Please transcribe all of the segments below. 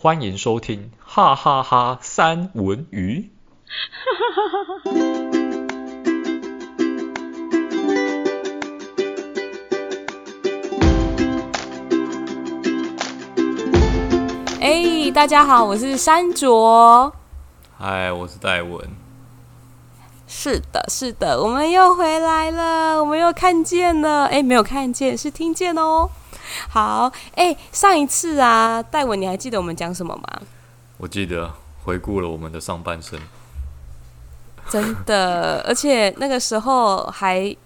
欢迎收听哈哈哈三文鱼。哎，大家好，我是山卓。嗨，我是戴文。是的，是的，我们又回来了，我们又看见了。哎，没有看见，是听见哦。好，哎，上一次啊，戴文，你还记得我们讲什么吗？我记得，回顾了我们的上半生。真的，而且那个时候还，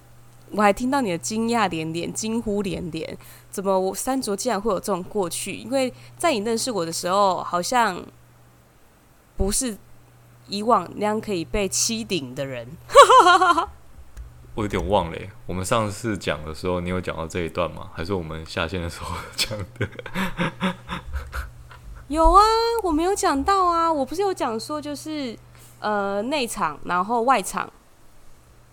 我还听到你的惊讶连连、惊呼连连。怎么我三卓竟然会有这种过去？因为在你认识我的时候，好像不是以往那样可以被欺顶的人。我有点忘了，我们上次讲的时候，你有讲到这一段吗？还是我们下线的时候讲的？有啊，我没有讲到啊。我不是有讲说，就是呃内场，然后外场。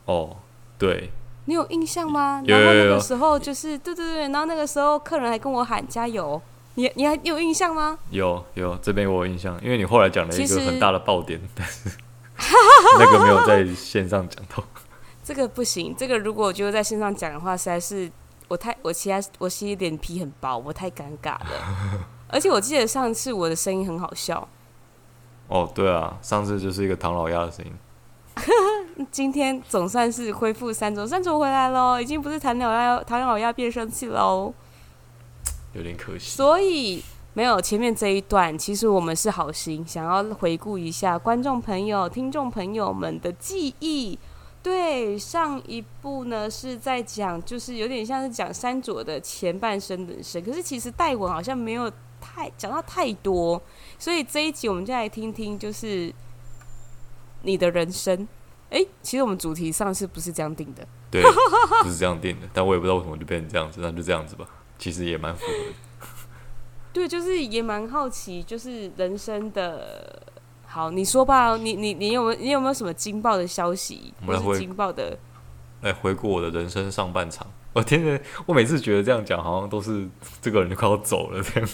哦，对。你有印象吗？有有有。然后那个时候就是对对对，然后那个时候客人还跟我喊加油。你你还有印象吗？有有，这边我有印象，因为你后来讲了一个很大的爆点，但是 那个没有在线上讲到。这个不行，这个如果我就在线上讲的话，实在是我太我其他我其实脸皮很薄，我太尴尬了。而且我记得上次我的声音很好笑。哦，对啊，上次就是一个唐老鸭的声音。今天总算是恢复山卓，山卓回来喽，已经不是唐老鸭唐老鸭变声器喽，有点可惜。所以没有前面这一段，其实我们是好心，想要回顾一下观众朋友、听众朋友们的记忆。对，上一部呢是在讲，就是有点像是讲山卓的前半生人生，可是其实戴文好像没有太讲到太多，所以这一集我们就来听听，就是你的人生。哎，其实我们主题上是不是这样定的？对，不是这样定的，但我也不知道为什么就变成这样子，那就这样子吧。其实也蛮符合的。对，就是也蛮好奇，就是人生的。好，你说吧，你你你有没有你有没有什么惊爆的消息？我们来回惊爆的，来回顾我的人生上半场。我天哪，我每次觉得这样讲，好像都是这个人就快要走了这样。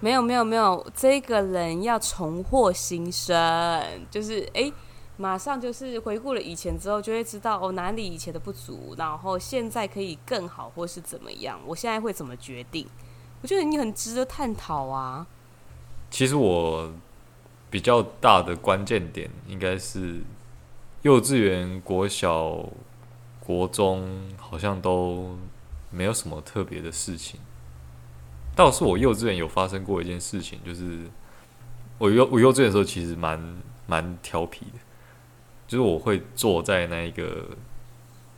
没有没有没有，这个人要重获新生，就是哎，马上就是回顾了以前之后，就会知道哦哪里以前的不足，然后现在可以更好，或是怎么样？我现在会怎么决定？我觉得你很值得探讨啊。其实我。比较大的关键点应该是幼稚园、国小、国中，好像都没有什么特别的事情。倒是我幼稚园有发生过一件事情，就是我幼我幼稚园的时候其实蛮蛮调皮的，就是我会坐在那一个，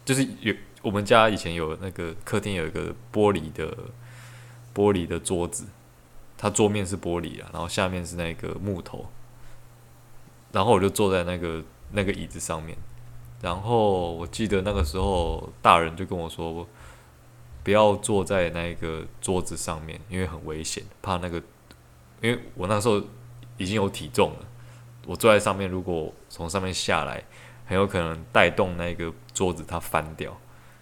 就是有我们家以前有那个客厅有一个玻璃的玻璃的桌子，它桌面是玻璃啊，然后下面是那个木头。然后我就坐在那个那个椅子上面，然后我记得那个时候大人就跟我说，不要坐在那个桌子上面，因为很危险，怕那个，因为我那时候已经有体重了，我坐在上面，如果从上面下来，很有可能带动那个桌子它翻掉，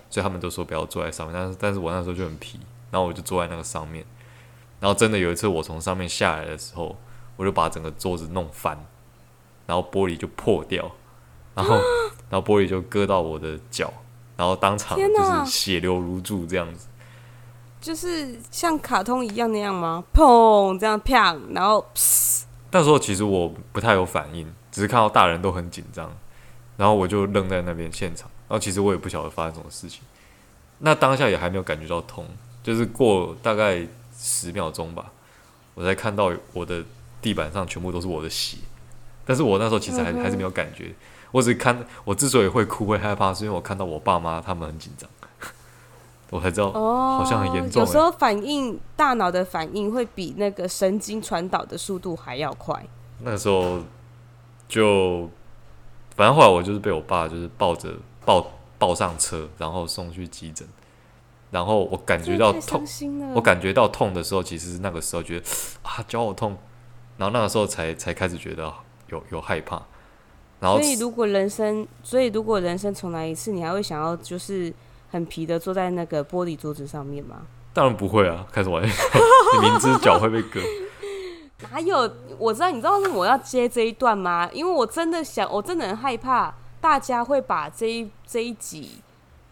所以他们都说不要坐在上面。但是但是我那时候就很皮，然后我就坐在那个上面，然后真的有一次我从上面下来的时候，我就把整个桌子弄翻。然后玻璃就破掉，然后然后玻璃就割到我的脚，然后当场就是血流如注这样子，就是像卡通一样那样吗？砰，这样啪，然后。那时候其实我不太有反应，只是看到大人都很紧张，然后我就愣在那边现场。然后其实我也不晓得发生什么事情，那当下也还没有感觉到痛，就是过大概十秒钟吧，我才看到我的地板上全部都是我的血。但是我那时候其实还还是没有感觉，我只看我之所以会哭会害怕，是因为我看到我爸妈他们很紧张，我才知道哦好像很严重。有时候反应大脑的反应会比那个神经传导的速度还要快。那个时候就反正后来我就是被我爸就是抱着抱抱上车，然后送去急诊，然后我感觉到痛，我感觉到痛的时候，其实那个时候觉得啊脚好痛，然后那个时候才才开始觉得。有有害怕，然后所以如果人生，所以如果人生重来一次，你还会想要就是很皮的坐在那个玻璃桌子上面吗？当然不会啊，开什么玩笑，你明知脚会被割。哪有？我知道，你知道为什么我要接这一段吗？因为我真的想，我真的很害怕大家会把这一这一集，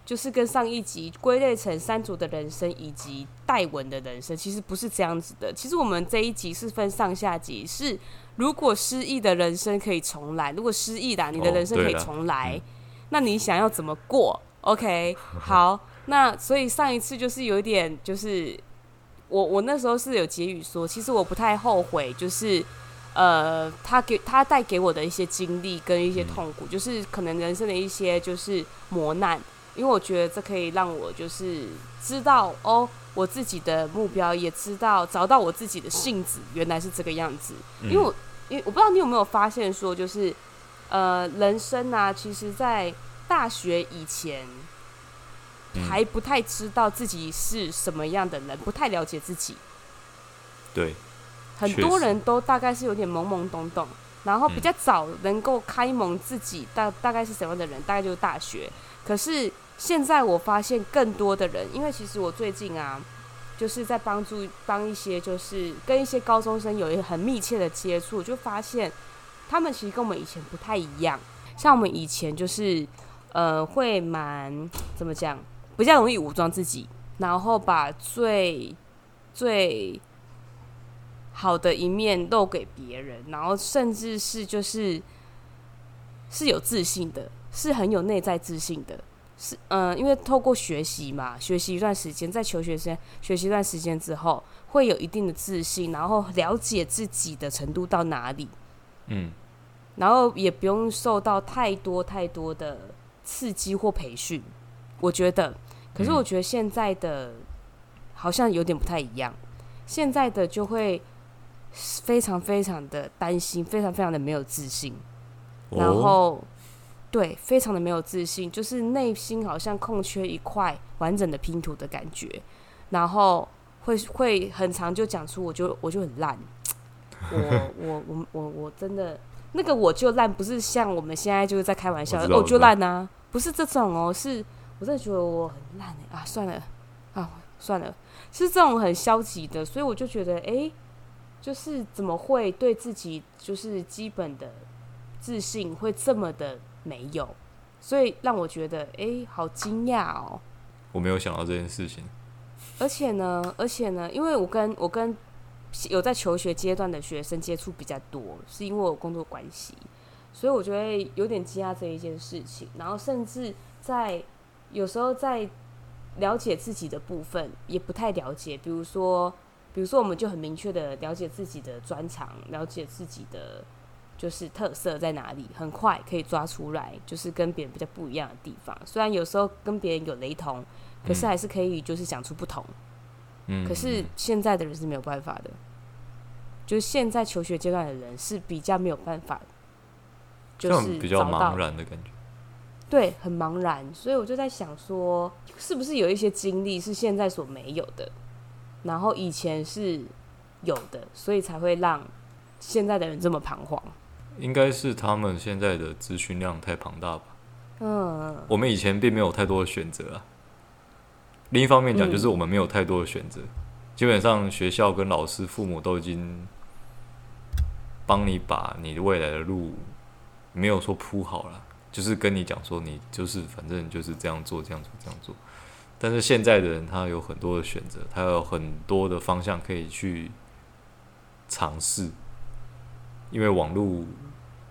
就是跟上一集归类成三组的人生以及戴文的人生。其实不是这样子的。其实我们这一集是分上下集，是如果失忆的人生可以重来，如果失忆的你的人生可以重来，哦嗯、那你想要怎么过？OK，好，那所以上一次就是有一点就是。我我那时候是有结语说，其实我不太后悔，就是，呃，他给他带给我的一些经历跟一些痛苦，就是可能人生的一些就是磨难，因为我觉得这可以让我就是知道哦，我自己的目标，也知道找到我自己的性子原来是这个样子，因为我因为我不知道你有没有发现说，就是呃，人生啊，其实在大学以前。还不太知道自己是什么样的人，不太了解自己。对，很多人都大概是有点懵懵懂懂，然后比较早能够开蒙自己大大概是什么样的人，大概就是大学。可是现在我发现更多的人，因为其实我最近啊，就是在帮助帮一些就是跟一些高中生有一个很密切的接触，就发现他们其实跟我们以前不太一样。像我们以前就是呃会蛮怎么讲？比较容易武装自己，然后把最最好的一面露给别人，然后甚至是就是是有自信的，是很有内在自信的，是嗯、呃，因为透过学习嘛，学习一段时间，在求学时间学习一段时间之后，会有一定的自信，然后了解自己的程度到哪里，嗯，然后也不用受到太多太多的刺激或培训，我觉得。可是我觉得现在的好像有点不太一样，现在的就会非常非常的担心，非常非常的没有自信，然后对，非常的没有自信，就是内心好像空缺一块完整的拼图的感觉，然后会会很长就讲出我就我就很烂，我 我我我我真的那个我就烂，不是像我们现在就是在开玩笑，我，我就烂啊，不是这种哦，是。我真的觉得我很烂哎啊，算了啊，算了，是这种很消极的，所以我就觉得，哎、欸，就是怎么会对自己就是基本的自信会这么的没有，所以让我觉得，哎、欸，好惊讶哦。我没有想到这件事情。而且呢，而且呢，因为我跟我跟有在求学阶段的学生接触比较多，是因为我工作关系，所以我觉得有点惊讶这一件事情，然后甚至在。有时候在了解自己的部分也不太了解，比如说，比如说我们就很明确的了解自己的专长，了解自己的就是特色在哪里，很快可以抓出来，就是跟别人比较不一样的地方。虽然有时候跟别人有雷同，可是还是可以就是讲出不同。嗯，可是现在的人是没有办法的，就是现在求学阶段的人是比较没有办法，就是比较茫然的感觉。对，很茫然，所以我就在想说，是不是有一些经历是现在所没有的，然后以前是有的，所以才会让现在的人这么彷徨。应该是他们现在的资讯量太庞大吧？嗯，我们以前并没有太多的选择啊。另一方面讲，就是我们没有太多的选择，嗯，基本上学校跟老师、父母都已经帮你把你未来的路没有说铺好了。就是跟你讲说，你就是反正就是这样做，这样做，这样做。但是现在的人，他有很多的选择，他有很多的方向可以去尝试。因为网络，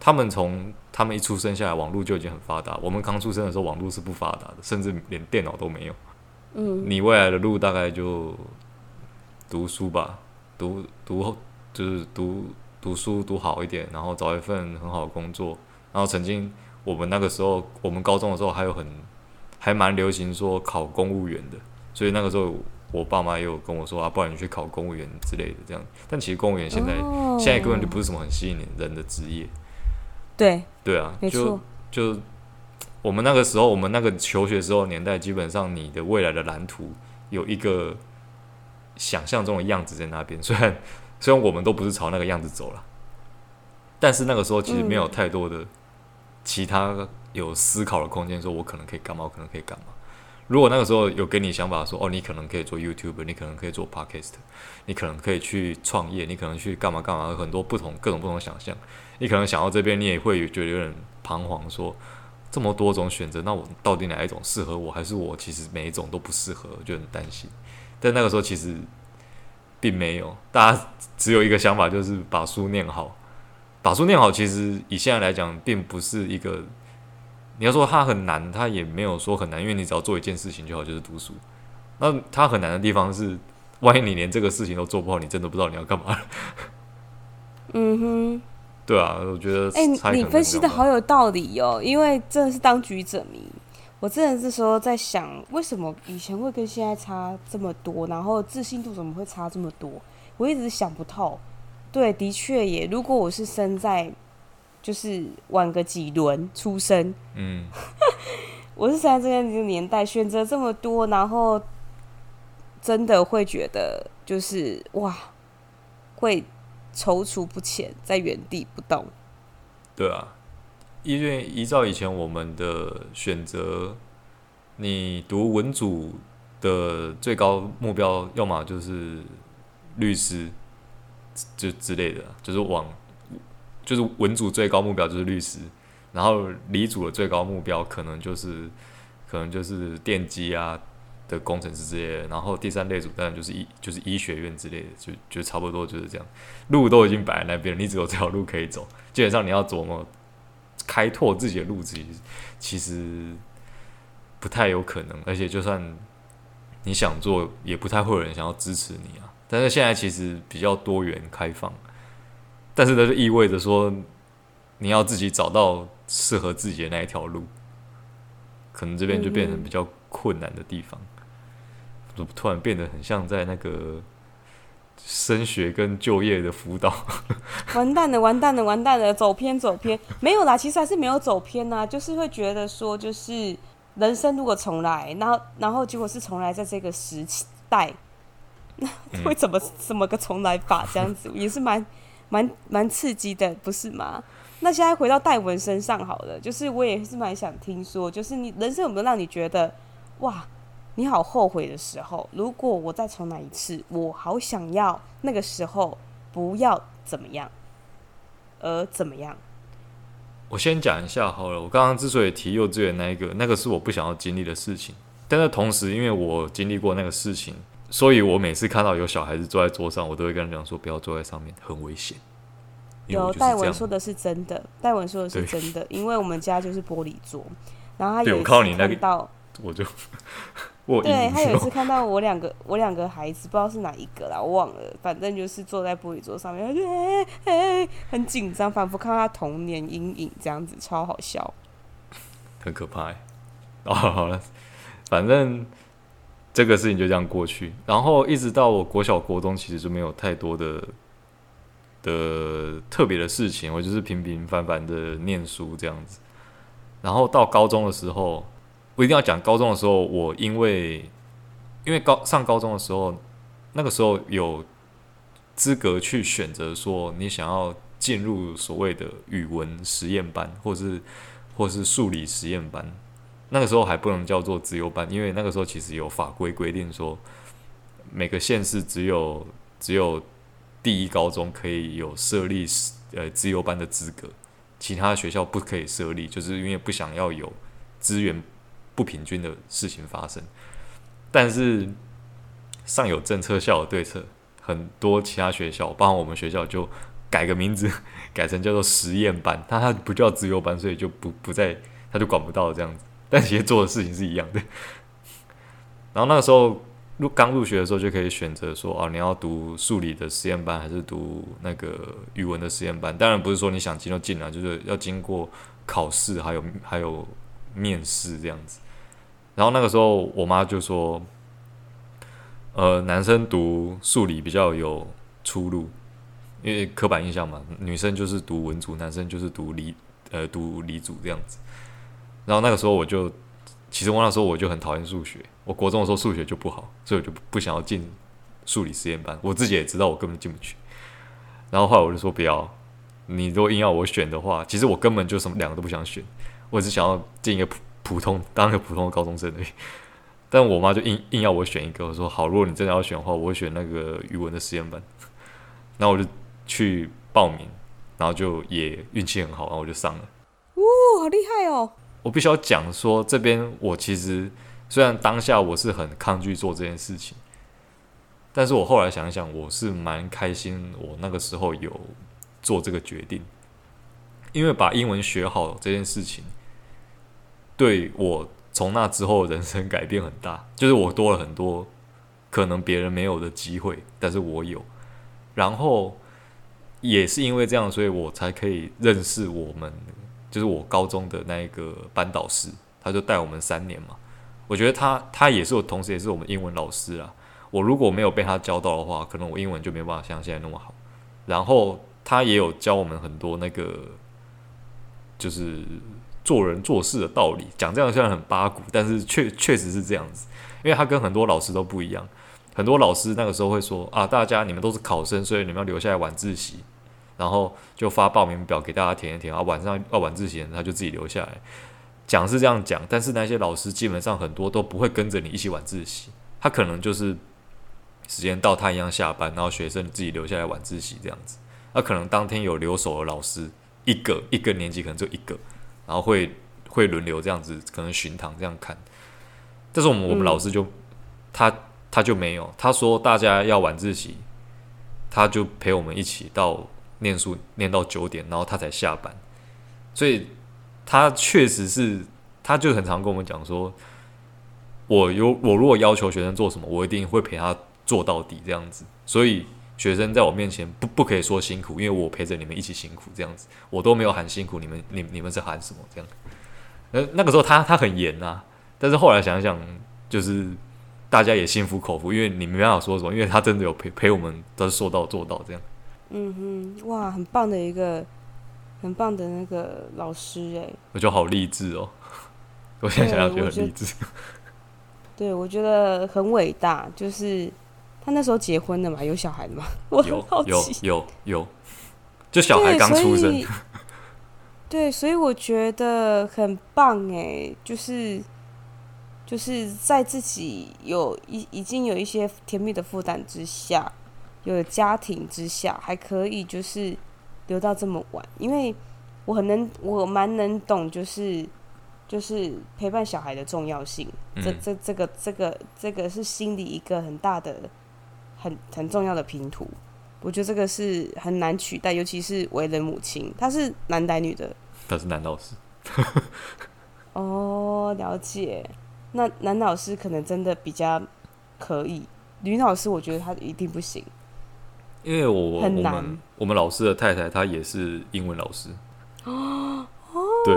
他们从他们一出生下来，网络就已经很发达。我们刚出生的时候，网络是不发达的，甚至连电脑都没有。嗯，你未来的路大概就读书吧，读读就是读读书读好一点，然后找一份很好的工作，然后曾经。我们那个时候，我们高中的时候还有很还蛮流行说考公务员的，所以那个时候我爸妈也有跟我说啊，不然你去考公务员之类的这样。但其实公务员现在、哦、现在根本就不是什么很吸引人的职业。对对啊，没错。就就我们那个时候，我们那个求学时候年代，基本上你的未来的蓝图有一个想象中的样子在那边。虽然虽然我们都不是朝那个样子走了，但是那个时候其实没有太多的、嗯。其他有思考的空间，说我可能可以干嘛，我可能可以干嘛。如果那个时候有给你想法说，哦，你可能可以做 YouTuber，你可能可以做 Podcast，你可能可以去创业，你可能去干嘛干嘛，有很多不同各种不同的想象。你可能想到这边，你也会觉得有点彷徨，说这么多种选择，那我到底哪一种适合我？还是我其实每一种都不适合，就很担心。但那个时候其实并没有，大家只有一个想法，就是把书念好。把书念好，其实以现在来讲，并不是一个。你要说它很难，它也没有说很难，因为你只要做一件事情就好，就是读书。那它很难的地方是，万一你连这个事情都做不好，你真的不知道你要干嘛。嗯哼，对啊，我觉得哎、欸，你分析的好有道理哦，因为真的是当局者迷。我真的是说在想，为什么以前会跟现在差这么多，然后自信度怎么会差这么多？我一直想不透。对，的确也，如果我是生在。就是晚个几轮出生，嗯，我是生在这样一个年代，选择这么多，然后真的会觉得就是哇，会踌躇不前，在原地不动。对啊，因为依照以前我们的选择，你读文组的最高目标，要么就是律师，就之类的，就是往。就是文组最高目标就是律师，然后理组的最高目标可能就是可能就是电机啊的工程师之类的，然后第三类组当然就是医就是医学院之类的，就就差不多就是这样，路都已经摆在那边，你只有这条路可以走，基本上你要琢磨开拓自己的路子，其实不太有可能，而且就算你想做，也不太会有人想要支持你啊。但是现在其实比较多元开放。但是，那就意味着说，你要自己找到适合自己的那一条路，可能这边就变成比较困难的地方。怎么突然变得很像在那个升学跟就业的辅导？完蛋了，完蛋了，完蛋了，走偏，走偏。没有啦，其实还是没有走偏呐，就是会觉得说，就是人生如果重来，然后，然后结果是重来在这个时代，那会怎么怎么个重来法？这样子也是蛮。蛮蛮刺激的，不是吗？那现在回到戴文身上好了，就是我也是蛮想听说，就是你人生有没有让你觉得哇，你好后悔的时候？如果我再重来一次，我好想要那个时候不要怎么样，而怎么样？我先讲一下好了。我刚刚之所以提幼稚园那一个，那个是我不想要经历的事情，但是同时因为我经历过那个事情。所以我每次看到有小孩子坐在桌上，我都会跟他讲说：“不要坐在上面，很危险。”有戴文说的是真的，戴文说的是真的，因为我们家就是玻璃桌，然后他有一次看到，我就我对他有一次看到我两个 我两个孩子，不知道是哪一个啦，我忘了，反正就是坐在玻璃桌上面，他就哎哎很紧张，仿佛看到他童年阴影这样子，超好笑，很可怕。哦，好了，反正。这个事情就这样过去，然后一直到我国小、国中，其实就没有太多的的特别的事情，我就是平平凡凡的念书这样子。然后到高中的时候，我一定要讲高中的时候，我因为因为高上高中的时候，那个时候有资格去选择说你想要进入所谓的语文实验班，或是或是数理实验班。那个时候还不能叫做自由班，因为那个时候其实有法规规定说，每个县市只有只有第一高中可以有设立呃自由班的资格，其他学校不可以设立，就是因为不想要有资源不平均的事情发生。但是上有政策，下有对策，很多其他学校，包括我们学校，就改个名字，改成叫做实验班，它它不叫自由班，所以就不不再，他就管不到这样子。但其实做的事情是一样的。然后那个时候入刚入学的时候就可以选择说，哦，你要读数理的实验班还是读那个语文的实验班？当然不是说你想进就进来，就是要经过考试，还有还有面试这样子。然后那个时候我妈就说，呃，男生读数理比较有出路，因为刻板印象嘛，女生就是读文组，男生就是读理呃读理组这样子。然后那个时候我就，其实我那时候我就很讨厌数学，我国中的时候数学就不好，所以我就不想要进数理实验班。我自己也知道我根本进不去。然后后来我就说不要，你如果硬要我选的话，其实我根本就什么两个都不想选，我只想要进一个普普通 当一个普通的高中生而已。但我妈就硬硬要我选一个，我说好，如果你真的要选的话，我会选那个语文的实验班。然后我就去报名，然后就也运气很好，然后我就上了。哦，好厉害哦！我必须要讲说，这边我其实虽然当下我是很抗拒做这件事情，但是我后来想一想，我是蛮开心，我那个时候有做这个决定，因为把英文学好这件事情，对我从那之后人生改变很大，就是我多了很多可能别人没有的机会，但是我有，然后也是因为这样，所以我才可以认识我们。就是我高中的那一个班导师，他就带我们三年嘛。我觉得他他也是我，同时也是我们英文老师啊。我如果没有被他教到的话，可能我英文就没办法像现在那么好。然后他也有教我们很多那个，就是做人做事的道理。讲这样虽然很八股，但是确确实是这样子。因为他跟很多老师都不一样。很多老师那个时候会说啊，大家你们都是考生，所以你们要留下来晚自习。然后就发报名表给大家填一填啊，晚上要晚自习，他就自己留下来。讲是这样讲，但是那些老师基本上很多都不会跟着你一起晚自习，他可能就是时间到他一样下班，然后学生自己留下来晚自习这样子。那可能当天有留守的老师一个，一个年级可能就一个，然后会会轮流这样子，可能巡堂这样看。但是我们我们老师就、嗯、他他就没有，他说大家要晚自习，他就陪我们一起到。念书念到九点，然后他才下班，所以他确实是，他就很常跟我们讲说，我有我如果要求学生做什么，我一定会陪他做到底这样子。所以学生在我面前不不可以说辛苦，因为我陪着你们一起辛苦这样子，我都没有喊辛苦，你们你你们是喊什么这样？呃，那个时候他他很严呐，但是后来想想，就是大家也心服口服，因为你没办法说什么，因为他真的有陪陪我们，都是说到做到这样。嗯哼，哇，很棒的一个，很棒的那个老师哎，我觉得好励志哦，我现在想想觉得很励志。对，我觉得很伟大，就是他那时候结婚了嘛，有小孩的嘛，我很好奇，有有有有，就小孩刚出生。对，所以我觉得很棒哎，就是就是在自己有已已经有一些甜蜜的负担之下。有家庭之下还可以，就是留到这么晚，因为我很能，我蛮能懂，就是就是陪伴小孩的重要性。这这这个这个这个是心里一个很大的、很很重要的拼图。我觉得这个是很难取代，尤其是为人母亲，他是男的女的？他是男老师。哦，了解。那男老师可能真的比较可以，女老师我觉得他一定不行。因为我我们我们老师的太太她也是英文老师，哦对，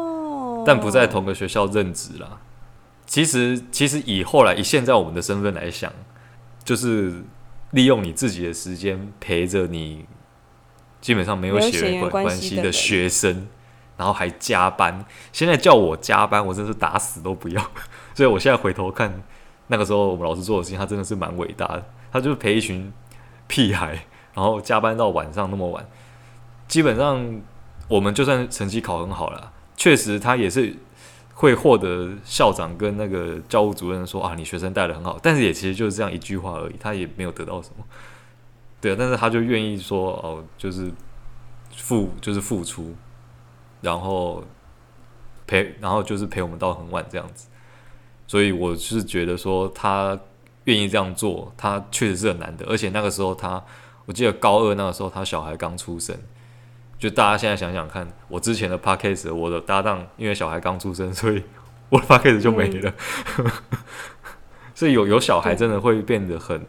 但不在同个学校任职啦。其实其实以后来以现在我们的身份来想，就是利用你自己的时间陪着你基本上没有血缘关系的学生，然后还加班。现在叫我加班，我真是打死都不要。所以我现在回头看那个时候我们老师做的事情，他真的是蛮伟大的。他就是陪一群。屁孩，然后加班到晚上那么晚，基本上我们就算成绩考很好了，确实他也是会获得校长跟那个教务主任说啊，你学生带得很好，但是也其实就是这样一句话而已，他也没有得到什么。对啊，但是他就愿意说哦，就是付就是付出，然后陪，然后就是陪我们到很晚这样子，所以我是觉得说他。愿意这样做，他确实是很难的。而且那个时候他，我记得高二那个时候，他小孩刚出生。就大家现在想想看，我之前的 podcast，我的搭档因为小孩刚出生，所以我的 podcast 就没了。嗯、所以有有小孩真的会变得很，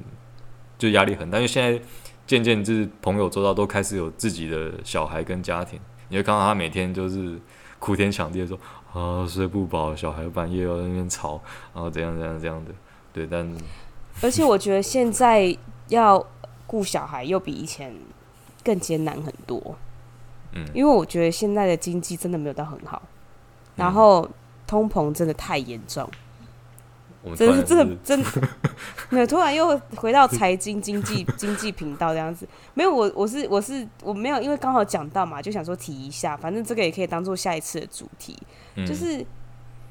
就压力很大。因为现在渐渐就是朋友周遭都开始有自己的小孩跟家庭，你会看到他每天就是哭天抢地的说啊睡不饱，小孩半夜要在那边吵，然后怎样怎样这样的。对，但。而且我觉得现在要顾小孩又比以前更艰难很多，嗯，因为我觉得现在的经济真的没有到很好，然后通膨真的太严重，真的真的真的。没有，突然又回到财经经济 经济频道这样子，没有我我是我是我没有，因为刚好讲到嘛，就想说提一下，反正这个也可以当做下一次的主题，就是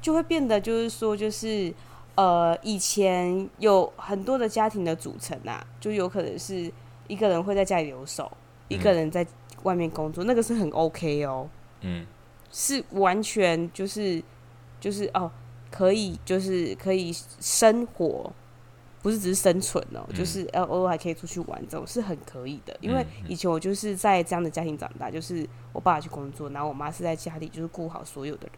就会变得就是说就是。呃，以前有很多的家庭的组成啊，就有可能是一个人会在家里留守，嗯、一个人在外面工作，那个是很 OK 哦。嗯，是完全就是就是哦，可以就是可以生活。不是只是生存哦、就是呃偶尔还可以出去玩，这种是很可以的。因为以前我就是在这样的家庭长大，就是我爸爸去工作，然后我妈是在家里就是顾好所有的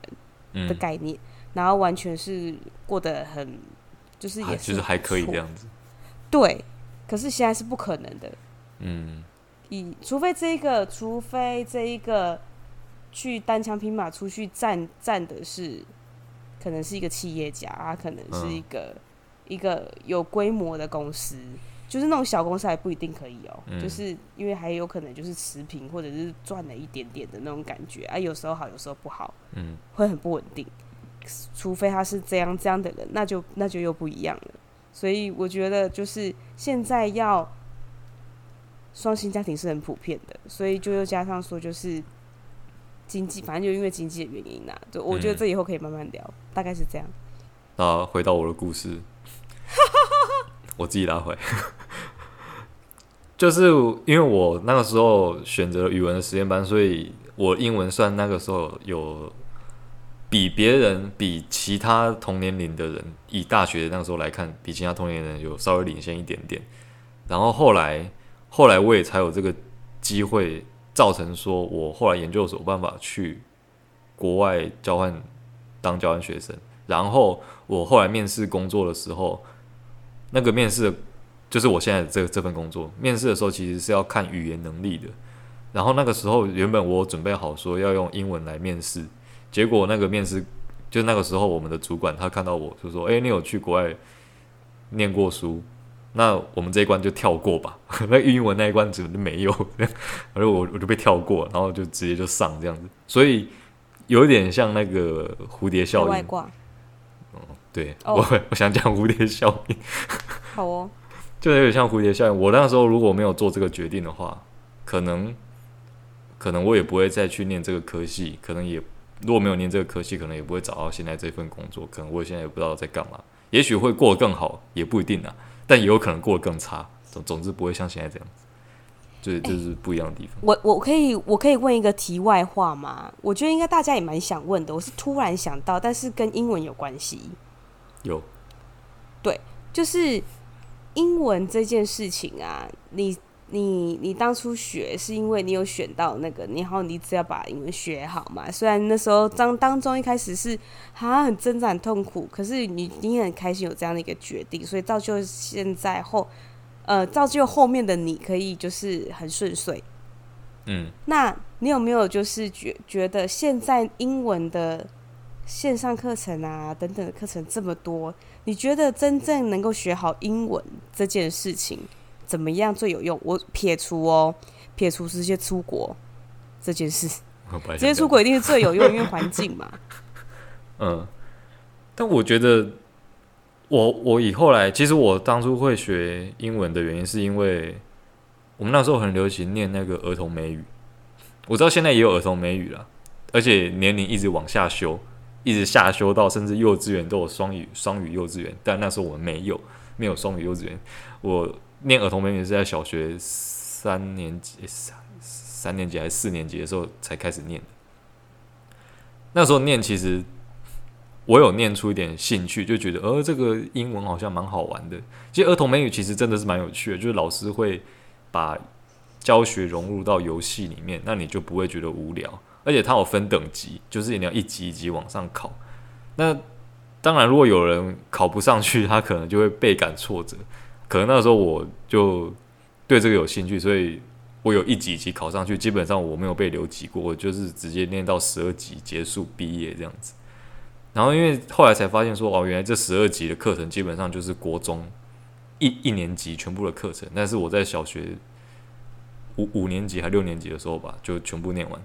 人的概念，嗯、然后完全是过得很就是也是就是还可以这样子。对，可是现在是不可能的。嗯，以除非这一个，除非这一个去单枪匹马出去战战的是，可能是一个企业家，他可能是一个。嗯一个有规模的公司，就是那种小公司还不一定可以哦、喔，嗯、就是因为还有可能就是持平或者是赚了一点点的那种感觉啊，有时候好，有时候不好，嗯，会很不稳定。除非他是这样这样的人，那就那就又不一样了。所以我觉得就是现在要双薪家庭是很普遍的，所以就又加上说就是经济，反正就因为经济的原因呐、啊，就我觉得这以后可以慢慢聊，嗯、大概是这样。那回到我的故事。我自己拉回，就是因为我那个时候选择语文的实验班，所以我英文算那个时候有比别人、比其他同年龄的人，以大学那个时候来看，比其他同年龄人有稍微领先一点点。然后后来，后来我也才有这个机会，造成说我后来研究所有办法去国外交换当交换学生。然后我后来面试工作的时候。那个面试就是我现在的这这份工作。面试的时候其实是要看语言能力的。然后那个时候原本我准备好说要用英文来面试，结果那个面试就那个时候我们的主管他看到我就说：“诶，你有去国外念过书？那我们这一关就跳过吧。那英文那一关怎么就没有？而我我就被跳过，然后就直接就上这样子。所以有点像那个蝴蝶效应。”对，oh. 我我想讲蝴蝶效应，好哦，就有点像蝴蝶效应。我那时候如果没有做这个决定的话，可能可能我也不会再去念这个科系，可能也如果没有念这个科系，可能也不会找到现在这份工作。可能我现在也不知道在干嘛，也许会过得更好，也不一定啊。但也有可能过得更差。总总之不会像现在这样子，就是就是不一样的地方。我我可以我可以问一个题外话吗？我觉得应该大家也蛮想问的。我是突然想到，但是跟英文有关系。有，对，就是英文这件事情啊，你你你当初学是因为你有选到那个，然后你只要把英文学好嘛。虽然那时候当当中一开始是好像很挣扎很痛苦，可是你你很开心有这样的一个决定，所以造就现在后呃造就后面的你可以就是很顺遂。嗯，那你有没有就是觉觉得现在英文的？线上课程啊，等等的课程这么多，你觉得真正能够学好英文这件事情怎么样最有用？我撇除哦，撇除直接出国这件事，直接出国一定是最有用，因为环境嘛。嗯，但我觉得我我以后来，其实我当初会学英文的原因，是因为我们那时候很流行念那个儿童美语，我知道现在也有儿童美语了，而且年龄一直往下修。一直下修到甚至幼稚园都有双语双语幼稚园，但那时候我们没有没有双语幼稚园。我念儿童美语是在小学三年级三三年级还是四年级的时候才开始念。那时候念其实我有念出一点兴趣，就觉得呃这个英文好像蛮好玩的。其实儿童美语其实真的是蛮有趣的，就是老师会把教学融入到游戏里面，那你就不会觉得无聊。而且它有分等级，就是你要一级一级往上考。那当然，如果有人考不上去，他可能就会倍感挫折。可能那时候我就对这个有兴趣，所以我有一级一级考上去。基本上我没有被留级过，我就是直接念到十二级结束毕业这样子。然后因为后来才发现说，哦，原来这十二级的课程基本上就是国中一一年级全部的课程。但是我在小学五五年级还六年级的时候吧，就全部念完。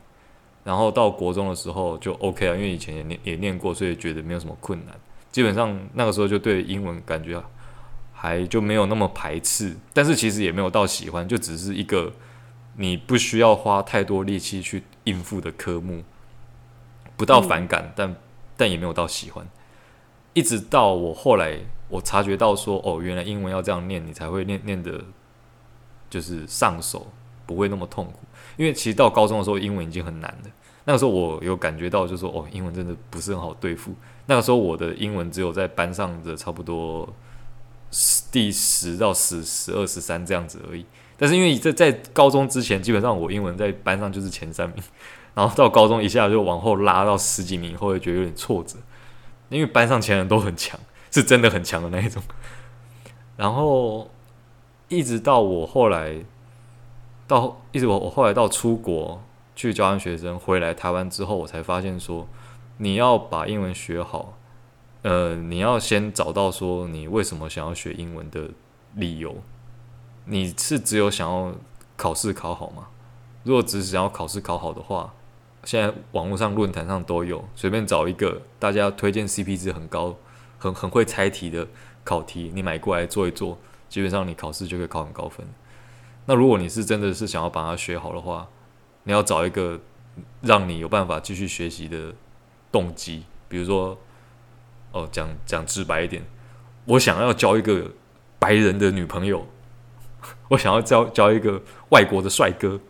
然后到国中的时候就 OK 啊，因为以前也念也念过，所以觉得没有什么困难。基本上那个时候就对英文感觉还就没有那么排斥，但是其实也没有到喜欢，就只是一个你不需要花太多力气去应付的科目，不到反感，嗯、但但也没有到喜欢。一直到我后来，我察觉到说，哦，原来英文要这样念，你才会念念的，就是上手，不会那么痛苦。因为其实到高中的时候，英文已经很难了。那个时候我有感觉到，就是说，哦，英文真的不是很好对付。那个时候我的英文只有在班上的差不多十第十到十、十二、十三这样子而已。但是因为在在高中之前，基本上我英文在班上就是前三名，然后到高中一下就往后拉到十几名，后来觉得有点挫折，因为班上前人都很强，是真的很强的那一种。然后一直到我后来到一直我我后来到出国去交换学生回来台湾之后，我才发现说，你要把英文学好，呃，你要先找到说你为什么想要学英文的理由。你是只有想要考试考好吗？如果只是想要考试考好的话，现在网络上论坛上都有，随便找一个大家推荐 CP 值很高、很很会猜题的考题，你买过来做一做，基本上你考试就可以考很高分。那如果你是真的是想要把它学好的话，你要找一个让你有办法继续学习的动机，比如说，哦，讲讲直白一点，我想要交一个白人的女朋友。我想要交交一个外国的帅哥，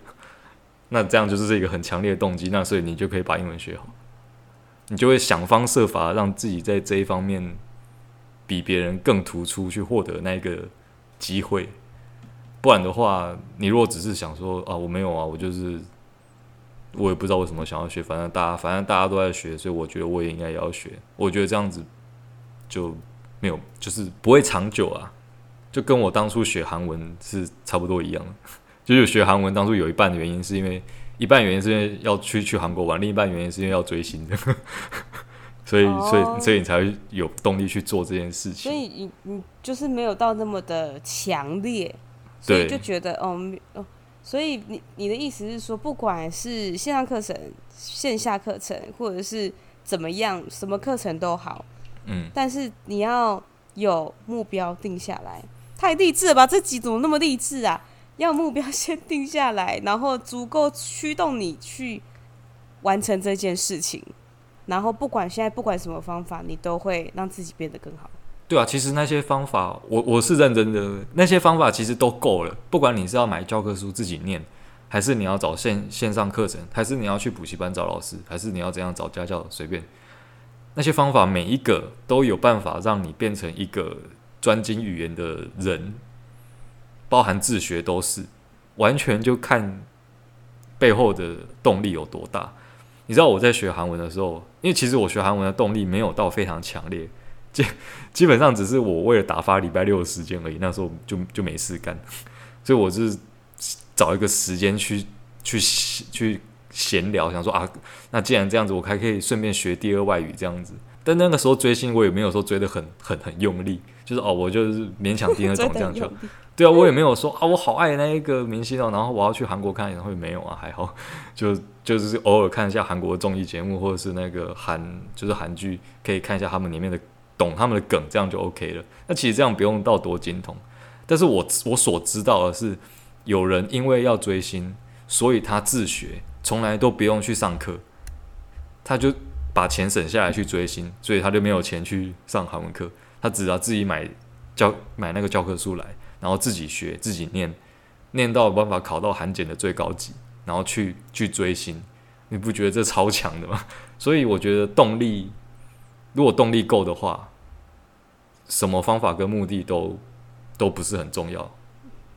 那这样就是一个很强烈的动机，那所以你就可以把英文学好，你就会想方设法让自己在这一方面比别人更突出，去获得那个机会。不然的话，你如果只是想说啊，我没有啊，我就是我也不知道为什么想要学，反正大家反正大家都在学，所以我觉得我也应该也要学。我觉得这样子就没有，就是不会长久啊。就跟我当初学韩文是差不多一样，就是学韩文当初有一半的原因是因为一半原因是因为要去去韩国玩，另一半原因是因为要追星的，所以所以所以你才会有动力去做这件事情。所以你你就是没有到那么的强烈，所以就觉得哦哦，所以你你的意思是说，不管是线上课程、线下课程，或者是怎么样，什么课程都好，嗯，但是你要有目标定下来。太励志了吧！这集怎么那么励志啊？要目标先定下来，然后足够驱动你去完成这件事情，然后不管现在不管什么方法，你都会让自己变得更好。对啊，其实那些方法，我我是认真的，那些方法其实都够了。不管你是要买教科书自己念，还是你要找线线上课程，还是你要去补习班找老师，还是你要怎样找家教，随便。那些方法每一个都有办法让你变成一个。专精语言的人，包含自学都是，完全就看背后的动力有多大。你知道我在学韩文的时候，因为其实我学韩文的动力没有到非常强烈，基基本上只是我为了打发礼拜六的时间而已。那时候就就没事干，所以我是找一个时间去去去闲聊，想说啊，那既然这样子，我还可以顺便学第二外语这样子。但那个时候追星，我也没有说追的很很很用力。就是哦，我就是勉强听得懂 这样就，对啊，我也没有说啊，我好爱那一个明星哦，然后我要去韩国看演唱会没有啊，还好，就就是偶尔看一下韩国的综艺节目，或者是那个韩就是韩剧，可以看一下他们里面的懂他们的梗，这样就 OK 了。那其实这样不用到多精通，但是我我所知道的是，有人因为要追星，所以他自学，从来都不用去上课，他就把钱省下来去追星，所以他就没有钱去上韩文课。他只要自己买教买那个教科书来，然后自己学自己念，念到有办法考到韩检的最高级，然后去去追星，你不觉得这超强的吗？所以我觉得动力，如果动力够的话，什么方法跟目的都都不是很重要，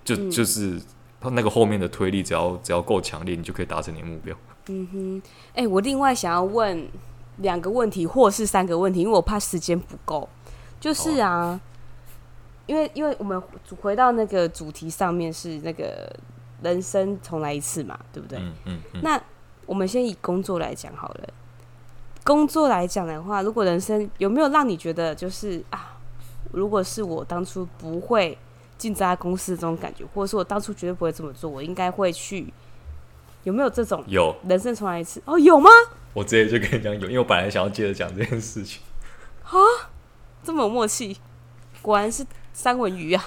就就是那个后面的推力，只要只要够强烈，你就可以达成你的目标。嗯哼，哎、欸，我另外想要问两个问题，或是三个问题，因为我怕时间不够。就是啊，因为因为我们回到那个主题上面是那个人生重来一次嘛，对不对？嗯嗯嗯。那我们先以工作来讲好了。工作来讲的话，如果人生有没有让你觉得就是啊，如果是我当初不会进这家公司这种感觉，或者说我当初绝对不会这么做，我应该会去，有没有这种？有。人生重来一次哦？有吗？我直接就跟你讲有，因为我本来想要接着讲这件事情。啊？这么有默契，果然是三文鱼啊！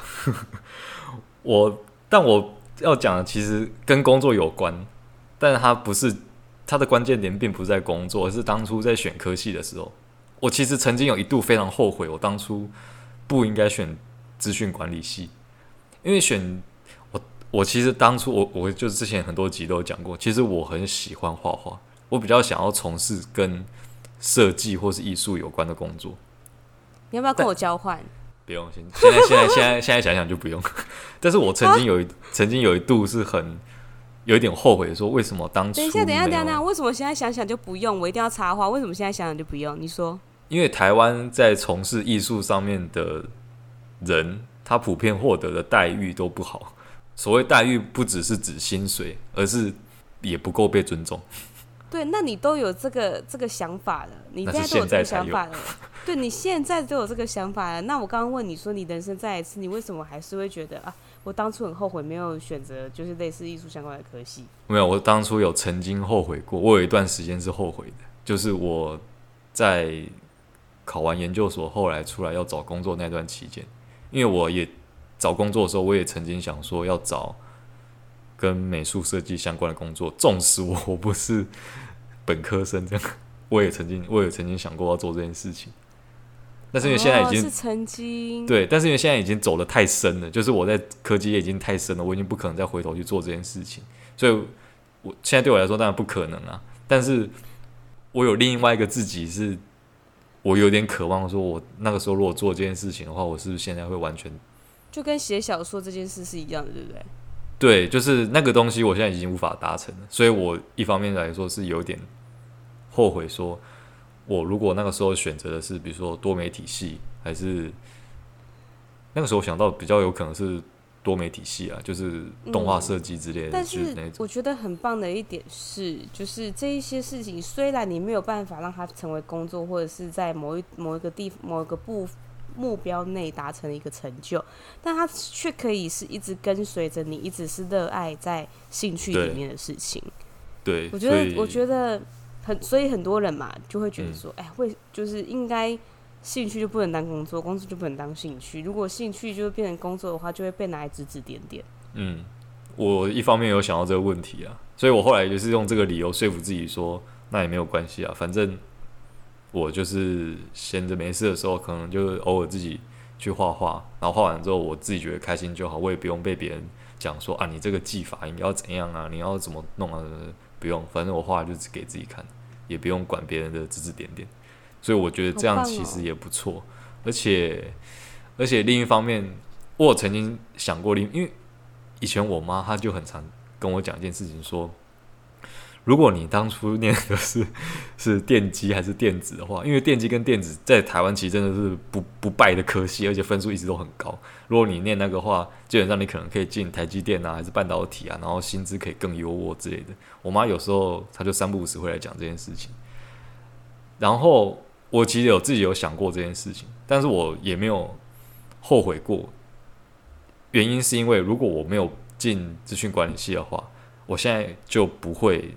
我，但我要讲的其实跟工作有关，但是它不是它的关键点，并不是在工作，而是当初在选科系的时候，我其实曾经有一度非常后悔，我当初不应该选资讯管理系，因为选我我其实当初我我就是之前很多集都有讲过，其实我很喜欢画画，我比较想要从事跟设计或是艺术有关的工作。你要不要跟我交换？不用，现现在现在现在现在想想就不用。但是我曾经有一曾经有一度是很有一点后悔，说为什么当初等一下等一下等一下，为什么现在想想就不用？我一定要插话，为什么现在想想就不用？你说。因为台湾在从事艺术上面的人，他普遍获得的待遇都不好。所谓待遇，不只是指薪水，而是也不够被尊重。对，那你都有这个这个想法了，你现在都有这个想法了。对，你现在都有这个想法了。那我刚刚问你说，你人生再一次，你为什么还是会觉得啊，我当初很后悔没有选择就是类似艺术相关的科系？没有，我当初有曾经后悔过，我有一段时间是后悔的，就是我在。考完研究所，后来出来要找工作那段期间，因为我也找工作的时候，我也曾经想说要找跟美术设计相关的工作。纵使我不是本科生，这样我也曾经，我也曾经想过要做这件事情。但是因为现在已经、哦、是曾经对，但是因为现在已经走的太深了，就是我在科技业已经太深了，我已经不可能再回头去做这件事情。所以，我现在对我来说当然不可能啊。但是我有另外一个自己是。我有点渴望说，我那个时候如果做这件事情的话，我是不是现在会完全就跟写小说这件事是一样的，对不对？对，就是那个东西，我现在已经无法达成了。所以我一方面来说是有点后悔，说我如果那个时候选择的是，比如说多媒体系，还是那个时候想到比较有可能是。多媒体系啊，就是动画设计之类的。但是我觉得很棒的一点是，就是这一些事情，虽然你没有办法让它成为工作，或者是在某一某一个地某一个部目标内达成一个成就，但它却可以是一直跟随着你，一直是热爱在兴趣里面的事情。对，我觉得，我觉得很，所以很多人嘛，就会觉得说，哎、嗯，会就是应该。兴趣就不能当工作，工作就不能当兴趣。如果兴趣就变成工作的话，就会被拿来指指点点。嗯，我一方面有想到这个问题啊，所以我后来就是用这个理由说服自己说，那也没有关系啊，反正我就是闲着没事的时候，可能就偶尔自己去画画，然后画完之后我自己觉得开心就好，我也不用被别人讲说啊，你这个技法应该要怎样啊，你要怎么弄啊，不用，反正我画就只给自己看，也不用管别人的指指点点。所以我觉得这样其实也不错，哦，而且而且另一方面，我曾经想过，因为以前我妈她就很常跟我讲一件事情，说，如果你当初念的是 是电机还是电子的话，因为电机跟电子在台湾其实真的是不不败的科系，而且分数一直都很高。如果你念那个话，基本上你可能可以进台积电啊，还是半导体啊，然后薪资可以更优渥之类的。我妈有时候她就三不五时会来讲这件事情，然后。我其实有自己有想过这件事情，但是我也没有后悔过。原因是因为如果我没有进资讯管理系的话，我现在就不会，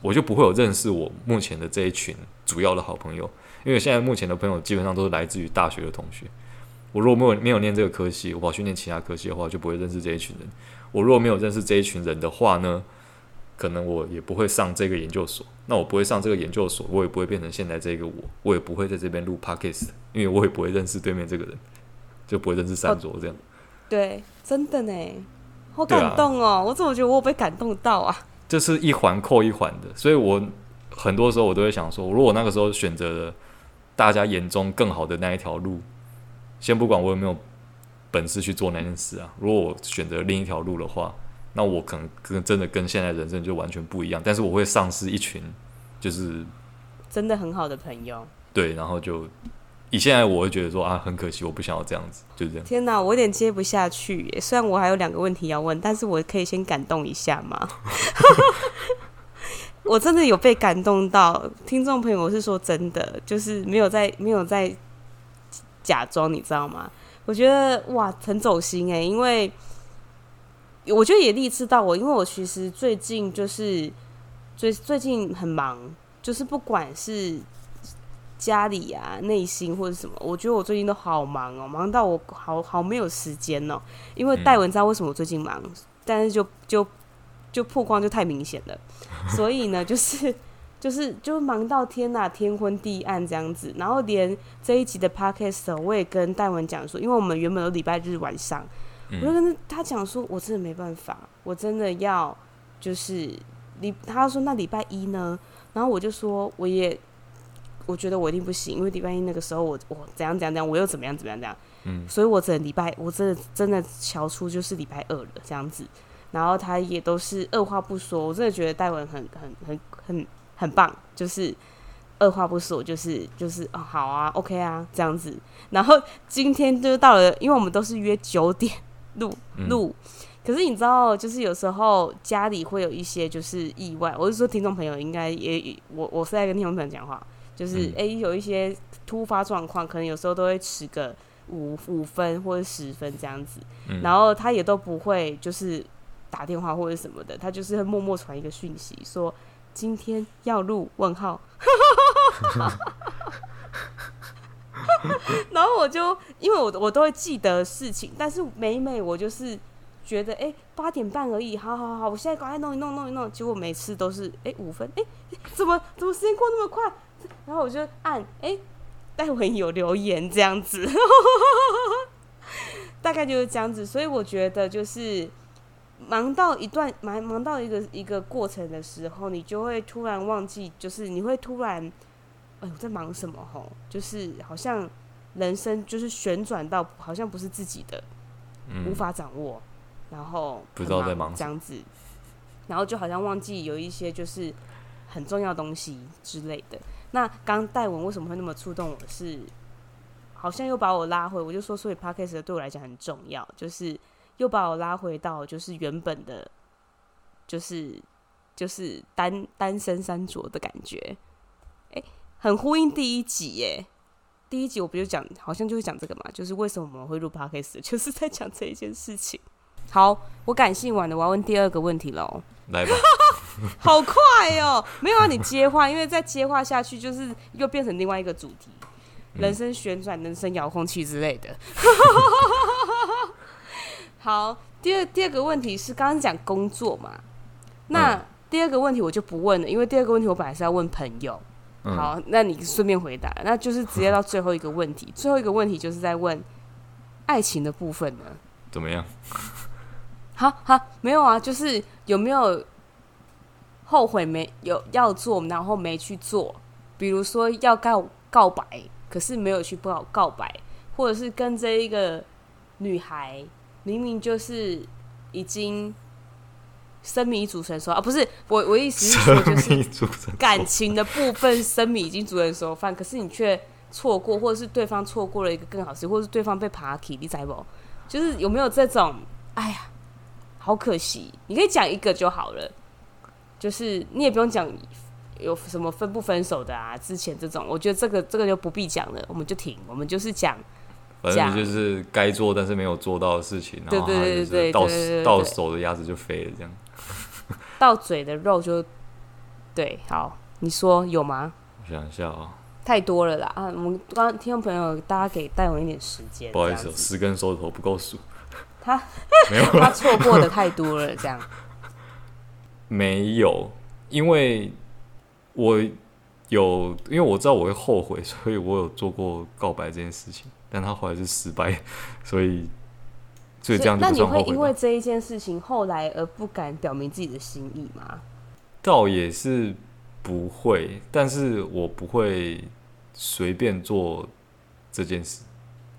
我就不会有认识我目前的这一群主要的好朋友。因为现在目前的朋友基本上都是来自于大学的同学。我如果没有没有念这个科系，我跑去念其他科系的话，就不会认识这一群人。我如果没有认识这一群人的话呢，可能我也不会上这个研究所，那我不会上这个研究所，我也不会变成现在这个我，我也不会在这边录 podcast，因为我也不会认识对面这个人，就不会认识三卓这样。对，真的呢，好感动哦！啊、我怎么觉得我有被感动到啊？这是一环扣一环的，所以我很多时候我都会想说，如果那个时候选择了大家眼中更好的那一条路，先不管我有没有本事去做那件事啊，如果我选择另一条路的话。那我可能跟真的跟现在人生就完全不一样，但是我会丧失一群，就是真的很好的朋友。对，然后就以现在我会觉得说啊，很可惜，我不想要这样子，就是这样。天哪，我有点接不下去耶。虽然我还有两个问题要问，但是我可以先感动一下吗？我真的有被感动到，听众朋友，我是说真的，就是没有在没有在假装，你知道吗？我觉得哇，很走心哎，因为。我觉得也励志到我，因为我其实最近就是最最近很忙，就是不管是家里啊、内心或者什么，我觉得我最近都好忙哦，忙到我好好没有时间哦。因为戴文知道为什么我最近忙，但是就就就曝光就太明显了，所以呢，就是就是就忙到天呐，天昏地暗这样子，然后连这一集的 podcast 我也跟戴文讲说，因为我们原本都礼拜日晚上，嗯、我就跟他讲说，我真的没办法，我真的要就是礼，他说那礼拜一呢，然后我就说我也我觉得我一定不行，因为礼拜一那个时候我我怎样怎样怎样，我又怎么样怎么样怎样，嗯，所以我整礼拜我真的真的瞧出就是礼拜二了这样子，然后他也都是二话不说，我真的觉得戴文很很很很。很很棒，就是二话不说，就是就是哦，好啊，OK 啊，这样子。然后今天就到了，因为我们都是约九点录录，嗯、可是你知道，就是有时候家里会有一些就是意外。我是说，听众朋友应该也，我我是在跟听众朋友讲话，就是哎、嗯欸，有一些突发状况，可能有时候都会迟个五五分或者十分这样子。嗯、然后他也都不会就是打电话或者什么的，他就是会默默传一个讯息说。今天要录问号，然后我就因为我我都会记得事情，但是每每我就是觉得哎八点半而已，好好好，我现在赶快弄一弄弄一弄，结果每次都是哎五分，哎 怎么怎么时间过那么快？然后我就按哎戴文有留言这样子，大概就是这样子，所以我觉得就是。忙到一段忙忙到一个一个过程的时候，你就会突然忘记，就是你会突然，哎、欸，我在忙什么？吼，就是好像人生就是旋转到好像不是自己的，嗯、无法掌握，然后不知道在忙这样子，然后就好像忘记有一些就是很重要的东西之类的。那刚戴文为什么会那么触动我是？是好像又把我拉回，我就说，所以 Podcast 对我来讲很重要，就是。又把我拉回到就是原本的，就是就是单单身三卓的感觉，很呼应第一集耶。第一集我不就讲，好像就是讲这个嘛，就是为什么我们会录 podcast，就是在讲这一件事情。好，我感性完了，我要问第二个问题喽。来吧，好快哦、喔！没有啊，你接话，因为再接话下去，就是又变成另外一个主题，嗯、人生旋转、人生遥控器之类的。好，第二第二个问题是刚刚讲工作嘛，那、嗯、第二个问题我就不问了，因为第二个问题我本来是要问朋友。嗯、好，那你顺便回答，那就是直接 到最后一个问题。最后一个问题就是在问爱情的部分呢？怎么样？好好，没有啊，就是有没有后悔没有要做，然后没去做？比如说要告告白，可是没有去告告白，或者是跟这一个女孩。明明就是已经生米煮成熟啊，不是我我意思是说，就是感情的部分生米已经煮成熟饭，可是你却错过，或者是对方错过了一个更好吃，或者是对方被扒起，你知不？就是有没有这种？哎呀，好可惜，你可以讲一个就好了，就是你也不用讲有什么分不分手的啊，之前这种，我觉得这个这个就不必讲了，我们就停，我们就是讲。反正就是该做但是没有做到的事情，然后他就是到到手的鸭子就飞了，这样。到嘴的肉就对，好，你说有吗？我想一下啊、喔，太多了啦啊！我们刚刚听众朋友，大家给戴文一点时间。不好意思、喔，十根手指头不够数。他 没有，他错过的太多了，这样。没有，因为我有，因为我知道我会后悔，所以我有做过告白这件事情。但他后来是失败，所以所以这样就不算后悔。那你会因为这一件事情后来而不敢表明自己的心意吗？倒也是不会，但是我不会随便做这件事，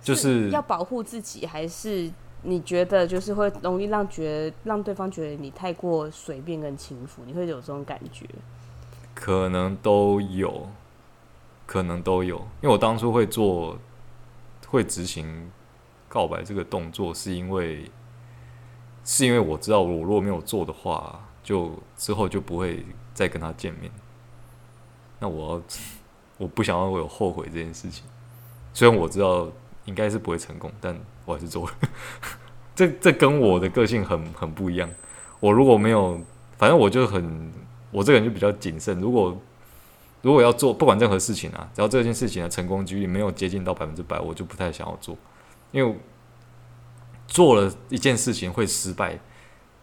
就是，是要保护自己，还是你觉得就是会容易让觉得让对方觉得你太过随便跟轻浮？你会有这种感觉？可能都有，可能都有，因为我当初会做。会执行告白这个动作，是因为是因为我知道，我如果没有做的话，就之后就不会再跟他见面。那我要我不想要我有后悔这件事情，虽然我知道应该是不会成功，但我还是做了。这这跟我的个性很很不一样。我如果没有，反正我就很，我这个人就比较谨慎。如果如果要做不管任何事情啊，只要这件事情的成功几率没有接近到百分之百，我就不太想要做，因为做了一件事情会失败，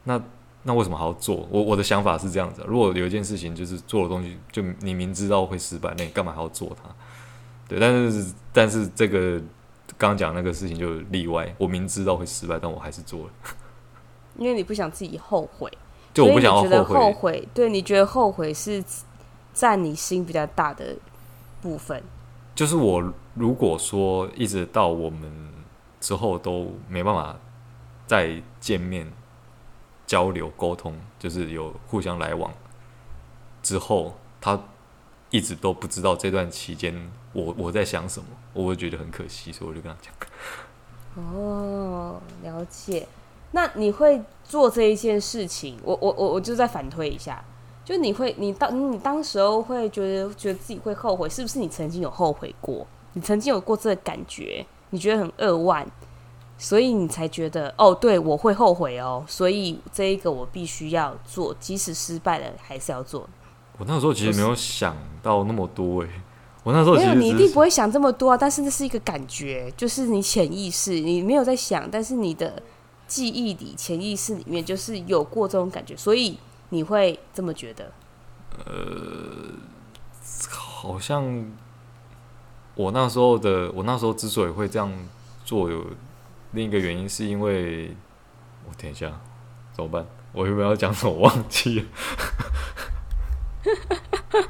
那那为什么还要做？我我的想法是这样子：如果有一件事情就是做的东西，就你明知道会失败，那你干嘛还要做它？对，但是但是这个刚刚讲那个事情就例外，我明知道会失败，但我还是做了，因为你不想自己后悔，就我不想要后悔。后悔，对，你觉得后悔是占你心比较大的部分。就是我如果说一直到我们之后都没办法再见面交流沟通，就是有互相来往之后，他。一直都不知道这段期间我我在想什么，我会觉得很可惜，所以我就跟他讲。哦，了解。那你会做这一件事情？我我我我就再反推一下，就你会你当你当时候会觉得觉得自己会后悔，是不是你曾经有后悔过？你曾经有过这个感觉？你觉得很扼腕，所以你才觉得哦，对我会后悔哦，所以这一个我必须要做，即使失败了还是要做。我那时候其实没有想到那么多诶、欸，我那时候没有，你一定不会想这么多啊。但是那是一个感觉，就是你潜意识，你没有在想，但是你的记忆里、潜意识里面就是有过这种感觉，所以你会这么觉得。呃，好像我那时候的，我那时候之所以会这样做，有另一个原因，是因为我等一下怎么办？我有没有要讲什么？我忘记了。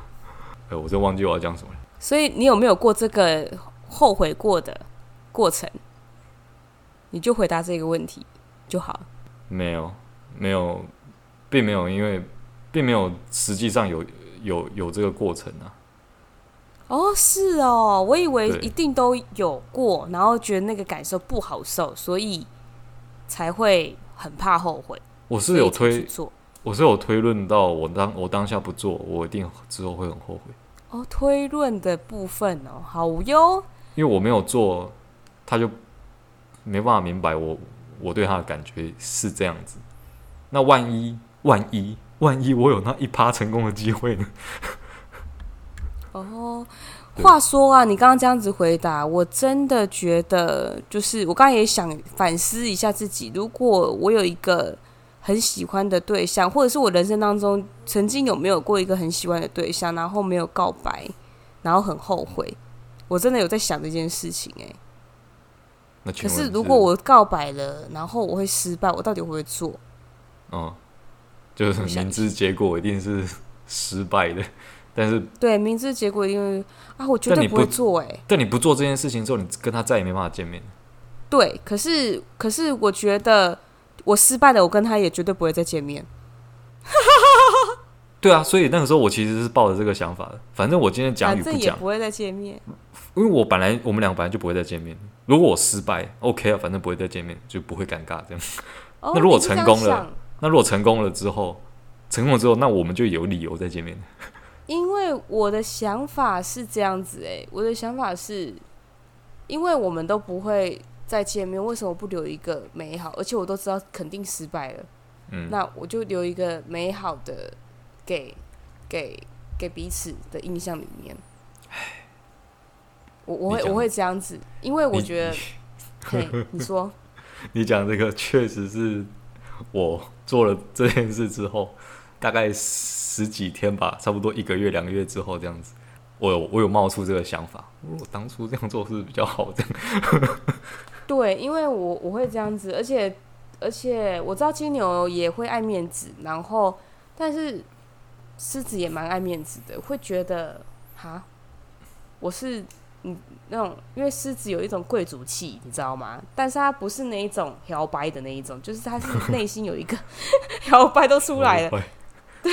哎，我真忘记我要讲什么了。所以你有没有过这个后悔过的过程？你就回答这个问题就好。没有，没有，并没有，因为并没有实际上有有有这个过程啊。哦，是哦，我以为一定都有过，然后觉得那个感受不好受，所以才会很怕后悔。我是有推做。我是有推论到我当我当下不做，我一定之后会很后悔。哦，推论的部分哦，好哟。因为我没有做，他就没办法明白我我对他的感觉是这样子。那万一万一万一我有那一趴成功的机会呢？哦，话说啊，你刚刚这样子回答，我真的觉得就是我刚刚也想反思一下自己，如果我有一个。很喜欢的对象，或者是我人生当中曾经有没有过一个很喜欢的对象，然后没有告白，然后很后悔。我真的有在想这件事情哎。那可是如果我告白了，然后我会失败，我到底会不会做？哦，就是明知结果一定是失败的，但是对明知结果因为啊，我绝对不会做哎。但你不做这件事情之后，你跟他再也没办法见面。对，可是可是我觉得。我失败了，我跟他也绝对不会再见面。对啊，所以那个时候我其实是抱着这个想法的。反正我今天讲与不讲，不会再见面。因为我本来我们两个本来就不会再见面。如果我失败，OK 啊，反正不会再见面，就不会尴尬这样。哦、那如果成功了，那如果成功了之后，成功了之后，那我们就有理由再见面。因为我的想法是这样子、欸，哎，我的想法是，因为我们都不会。再见面，为什么不留一个美好？而且我都知道肯定失败了，嗯，那我就留一个美好的给给给彼此的印象里面。唉，我我会我会这样子，因为我觉得，嘿，你说，你讲这个确实是我做了这件事之后，大概十几天吧，差不多一个月两个月之后这样子，我有我有冒出这个想法，我当初这样做是比较好这样。对，因为我我会这样子，而且而且我知道金牛也会爱面子，然后但是狮子也蛮爱面子的，会觉得哈，我是嗯那种，因为狮子有一种贵族气，你知道吗？但是他不是那一种摇摆的那一种，就是他是内心有一个 摇摆都出来了，对，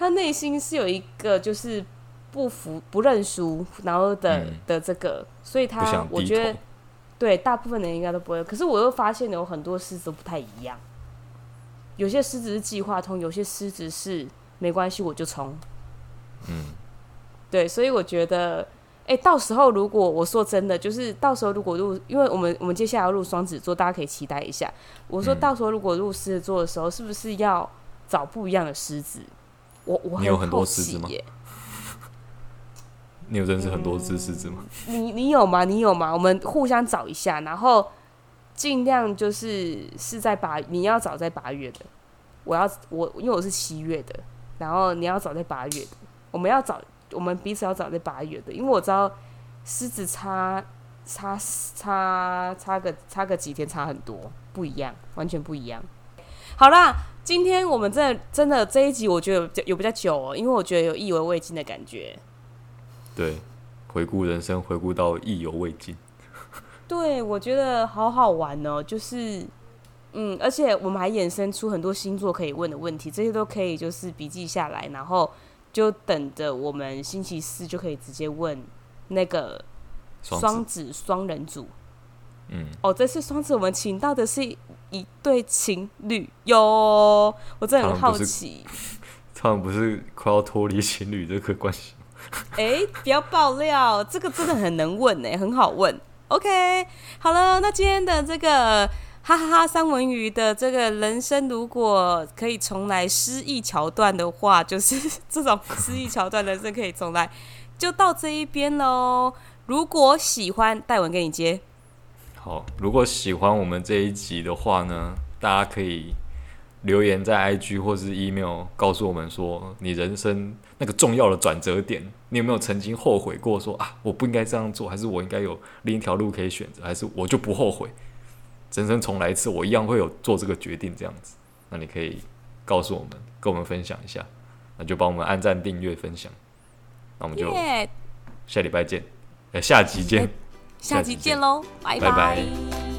他内心是有一个就是不服不认输，然后的、嗯、的这个，所以他我觉得。对，大部分人应该都不会。可是我又发现有很多狮子都不太一样，有些狮子是计划通，有些狮子是没关系，我就冲。嗯，对，所以我觉得，哎，到时候如果我说真的，就是到时候如果入，因为我们我们接下来要入双子座，大家可以期待一下。我说到时候如果入狮子座的时候，是不是要找不一样的狮子？我我你有很多狮子吗。你有认识很多只狮子吗？嗯、你你有吗？你有吗？我们互相找一下，然后尽量就是是在八，你要找在八月的，我要我因为我是七月的，然后你要找在八月的，我们要找我们彼此要找在八月的，因为我知道狮子差差差差个差个几天差很多，不一样，完全不一样。好啦，今天我们真的真的这一集，我觉得有有比较久哦，因为我觉得有意犹未尽的感觉。对，回顾人生，回顾到意犹未尽。对，我觉得好好玩哦，就是，嗯，而且我们还衍生出很多星座可以问的问题，这些都可以就是笔记下来，然后就等着我们星期四就可以直接问那个双子双人组。嗯，哦，这次双子我们请到的是一对情侣哟，我真的很好奇，他们不是快要脱离情侣这个关系？哎、欸，不要爆料，这个真的很能问呢，很好问。OK，好了，那今天的这个哈哈哈三文鱼的这个人生，如果可以重来失忆桥段的话，就是 这种失忆桥段的人生可以重来，就到这一边喽。如果喜欢，戴文给你接。好，如果喜欢我们这一集的话呢，大家可以。留言在 IG 或是 email 告诉我们说，你人生那个重要的转折点，你有没有曾经后悔过说？啊，我不应该这样做，还是我应该有另一条路可以选择，还是我就不后悔，人生重来一次，我一样会有做这个决定这样子。那你可以告诉我们，跟我们分享一下，那就帮我们按赞、订阅、分享。那我们就下礼拜见，呃，下集见，下期见喽，拜拜。拜拜。